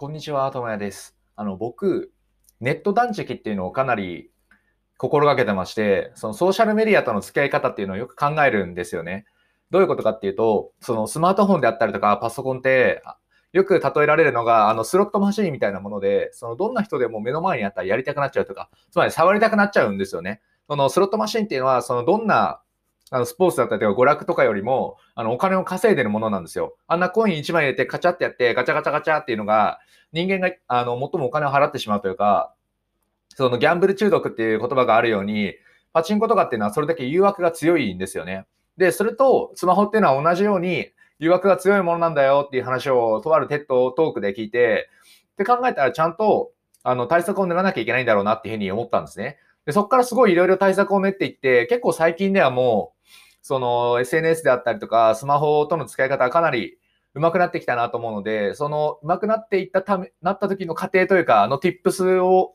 こんにちは、ともやです。あの、僕、ネット断食っていうのをかなり心がけてまして、そのソーシャルメディアとの付き合い方っていうのをよく考えるんですよね。どういうことかっていうと、そのスマートフォンであったりとかパソコンって、よく例えられるのが、あの、スロットマシーンみたいなもので、その、どんな人でも目の前にあったらやりたくなっちゃうとか、つまり触りたくなっちゃうんですよね。その、スロットマシーンっていうのは、その、どんなあの、スポーツだったりとか娯楽とかよりも、あの、お金を稼いでるものなんですよ。あんなコイン1枚入れてカチャってやって、ガチャガチャガチャっていうのが、人間が、あの、最もお金を払ってしまうというか、そのギャンブル中毒っていう言葉があるように、パチンコとかっていうのはそれだけ誘惑が強いんですよね。で、それとスマホっていうのは同じように誘惑が強いものなんだよっていう話をとあるテッドトークで聞いて、って考えたらちゃんとあの対策を練らなきゃいけないんだろうなっていうふうに思ったんですね。でそこからすごいいろいろ対策を練っていって、結構最近ではもう、その SNS であったりとか、スマホとの使い方はかなり上手くなってきたなと思うので、その上手くなっていったため、なった時の過程というか、あの tips を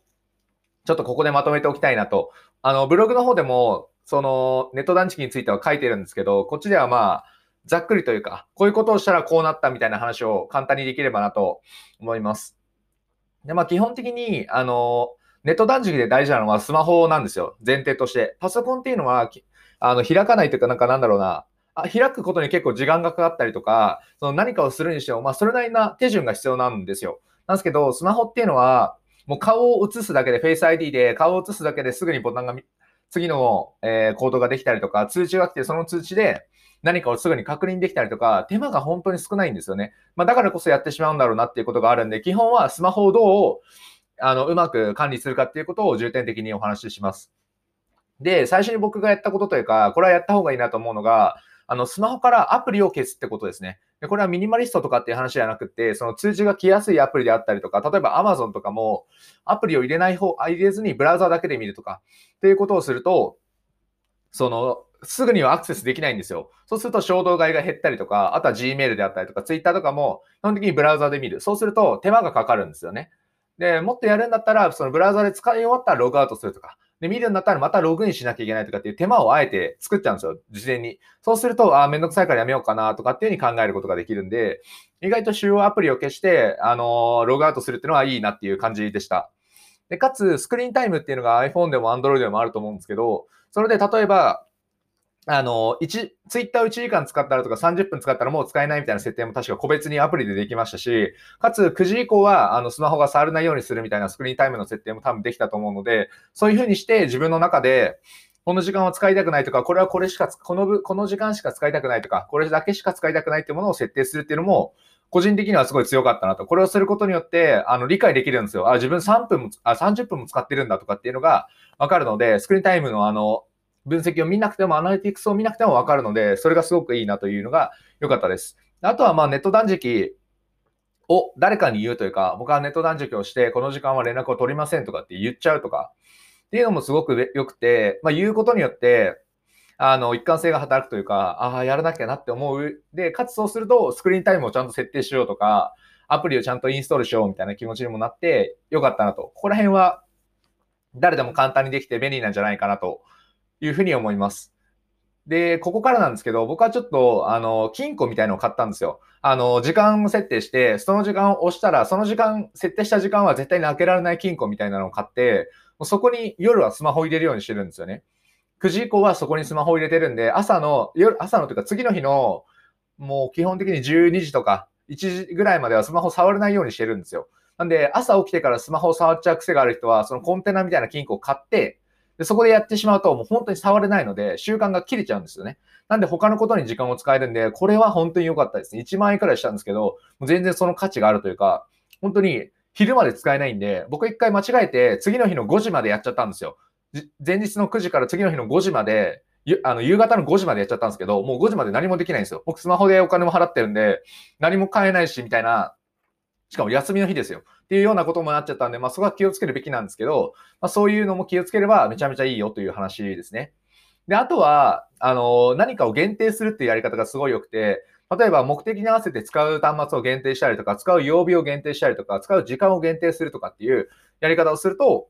ちょっとここでまとめておきたいなと。あの、ブログの方でも、そのネット断食については書いてるんですけど、こっちではまあ、ざっくりというか、こういうことをしたらこうなったみたいな話を簡単にできればなと思います。で、まあ基本的に、あの、ネット断食で大事なのはスマホなんですよ。前提として。パソコンっていうのは、あの、開かないというか、なんかなんだろうな、あ開くことに結構時間がかかったりとか、その何かをするにしても、まあ、それなりな手順が必要なんですよ。なんですけど、スマホっていうのは、もう顔を映すだけで、Face ID で顔を映すだけですぐにボタンが、次の、えー、コードができたりとか、通知が来て、その通知で何かをすぐに確認できたりとか、手間が本当に少ないんですよね。まあ、だからこそやってしまうんだろうなっていうことがあるんで、基本はスマホをどう、あの、うまく管理するかっていうことを重点的にお話しします。で、最初に僕がやったことというか、これはやった方がいいなと思うのが、あの、スマホからアプリを消すってことですね。でこれはミニマリストとかっていう話じゃなくて、その通知が来やすいアプリであったりとか、例えば Amazon とかもアプリを入れない方、入れずにブラウザだけで見るとか、っていうことをすると、その、すぐにはアクセスできないんですよ。そうすると衝動買いが減ったりとか、あとは Gmail であったりとか、Twitter とかも基本的にブラウザで見る。そうすると手間がかかるんですよね。で、もっとやるんだったら、そのブラウザで使い終わったらログアウトするとか、で、見るんだったらまたログインしなきゃいけないとかっていう手間をあえて作っちゃうんですよ、事前に。そうすると、あ、めんどくさいからやめようかなとかっていうふうに考えることができるんで、意外と主要アプリを消して、あのログアウトするっていうのはいいなっていう感じでした。で、かつ、スクリーンタイムっていうのが iPhone でも Android でもあると思うんですけど、それで例えば、あの、1、ツイッターを1時間使ったらとか30分使ったらもう使えないみたいな設定も確か個別にアプリでできましたし、かつ9時以降はあのスマホが触れないようにするみたいなスクリーンタイムの設定も多分できたと思うので、そういうふうにして自分の中で、この時間は使いたくないとか、これはこれしか、このこの時間しか使いたくないとか、これだけしか使いたくないってものを設定するっていうのも、個人的にはすごい強かったなと。これをすることによって、あの、理解できるんですよ。あ、自分3分も、あ、30分も使ってるんだとかっていうのがわかるので、スクリーンタイムのあの、分析を見なくても、アナリティクスを見なくても分かるので、それがすごくいいなというのが良かったです。あとは、まあ、ネット断食を誰かに言うというか、僕はネット断食をして、この時間は連絡を取りませんとかって言っちゃうとか、っていうのもすごく良くて、まあ、言うことによって、あの、一貫性が働くというか、ああ、やらなきゃなって思う。で、かつそうすると、スクリーンタイムをちゃんと設定しようとか、アプリをちゃんとインストールしようみたいな気持ちにもなって、よかったなと。ここら辺は、誰でも簡単にできて便利なんじゃないかなというふうに思います。で、ここからなんですけど、僕はちょっと、あの、金庫みたいのを買ったんですよ。あの、時間設定して、その時間を押したら、その時間、設定した時間は絶対に開けられない金庫みたいなのを買って、そこに夜はスマホ入れるようにしてるんですよね。9時以降はそこにスマホを入れてるんで、朝の、夜、朝のというか次の日の、もう基本的に12時とか1時ぐらいまではスマホ触れないようにしてるんですよ。なんで、朝起きてからスマホを触っちゃう癖がある人は、そのコンテナみたいな金庫を買って、で、そこでやってしまうと、もう本当に触れないので、習慣が切れちゃうんですよね。なんで他のことに時間を使えるんで、これは本当に良かったですね。1万円くらいしたんですけど、もう全然その価値があるというか、本当に昼まで使えないんで、僕一回間違えて、次の日の5時までやっちゃったんですよ。前日の9時から次の日の5時まで、あの夕方の5時までやっちゃったんですけど、もう5時まで何もできないんですよ。僕スマホでお金も払ってるんで、何も買えないし、みたいな、しかも休みの日ですよ。っていうようなこともなっちゃったんで、まあそこは気をつけるべきなんですけど、まあそういうのも気をつければめちゃめちゃいいよという話ですね。で、あとは、あの、何かを限定するっていうやり方がすごい良くて、例えば目的に合わせて使う端末を限定したりとか、使う曜日を限定したりとか、使う時間を限定するとかっていうやり方をすると、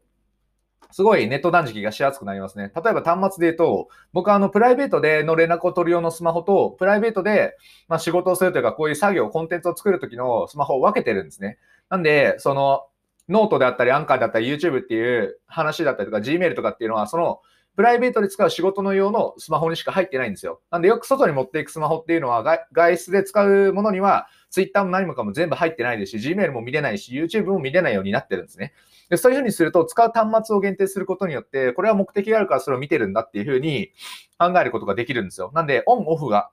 すごいネット断食がしやすくなりますね。例えば端末で言うと、僕はあのプライベートでの連絡を取る用のスマホと、プライベートでま仕事をするというか、こういう作業、コンテンツを作るときのスマホを分けてるんですね。なんで、その、ノートであったり、アンカーだったり、YouTube っていう話だったりとか、Gmail とかっていうのは、その、プライベートで使う仕事の用のスマホにしか入ってないんですよ。なんでよく外に持っていくスマホっていうのは外出で使うものには Twitter も何もかも全部入ってないですし、Gmail も見れないし、YouTube も見れないようになってるんですね。でそういうふうにすると、使う端末を限定することによって、これは目的があるからそれを見てるんだっていうふうに考えることができるんですよ。なんで、オン、オフが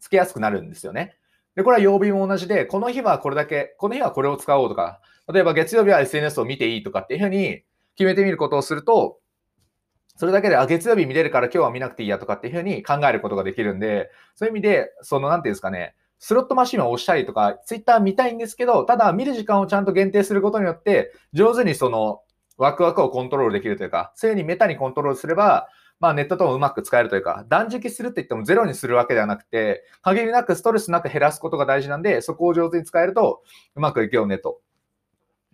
つけやすくなるんですよね。で、これは曜日も同じで、この日はこれだけ、この日はこれを使おうとか、例えば月曜日は SNS を見ていいとかっていうふうに決めてみることをすると、それだけで、あ、月曜日見れるから今日は見なくていいやとかっていうふうに考えることができるんで、そういう意味で、その、なんていうんですかね、スロットマシンを押したりとか、ツイッター見たいんですけど、ただ見る時間をちゃんと限定することによって、上手にその、ワクワクをコントロールできるというか、そういうふうにメタにコントロールすれば、まあネットともうまく使えるというか、断食するって言ってもゼロにするわけではなくて、限りなくストレスなく減らすことが大事なんで、そこを上手に使えるとうまくいくよねと。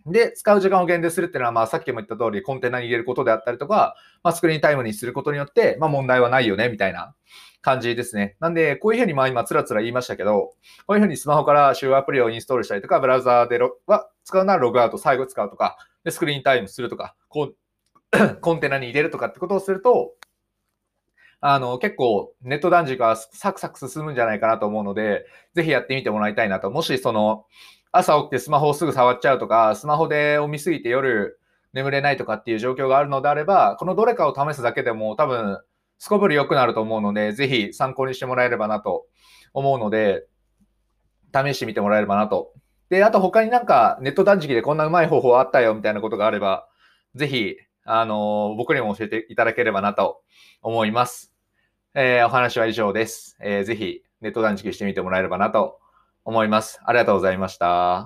で、使う時間を限定するっていうのは、まあ、さっきも言った通り、コンテナに入れることであったりとか、まあ、スクリーンタイムにすることによって、まあ、問題はないよね、みたいな感じですね。なんで、こういうふうに、まあ、今、つらつら言いましたけど、こういうふうにスマホから主要アプリをインストールしたりとか、ブラウザーでは使うならログアウト、最後使うとか、で、スクリーンタイムするとか、こう、コンテナに入れるとかってことをすると、あの、結構ネット断食はサクサク進むんじゃないかなと思うので、ぜひやってみてもらいたいなと。もしその、朝起きてスマホをすぐ触っちゃうとか、スマホでを見すぎて夜眠れないとかっていう状況があるのであれば、このどれかを試すだけでも多分、すこぶり良くなると思うので、ぜひ参考にしてもらえればなと思うので、試してみてもらえればなと。で、あと他になんかネット断食でこんなうまい方法あったよみたいなことがあれば、ぜひ、あのー、僕にも教えていただければなと思います。えー、お話は以上です。えー、ぜひネット断食してみてもらえればなと思います。ありがとうございました。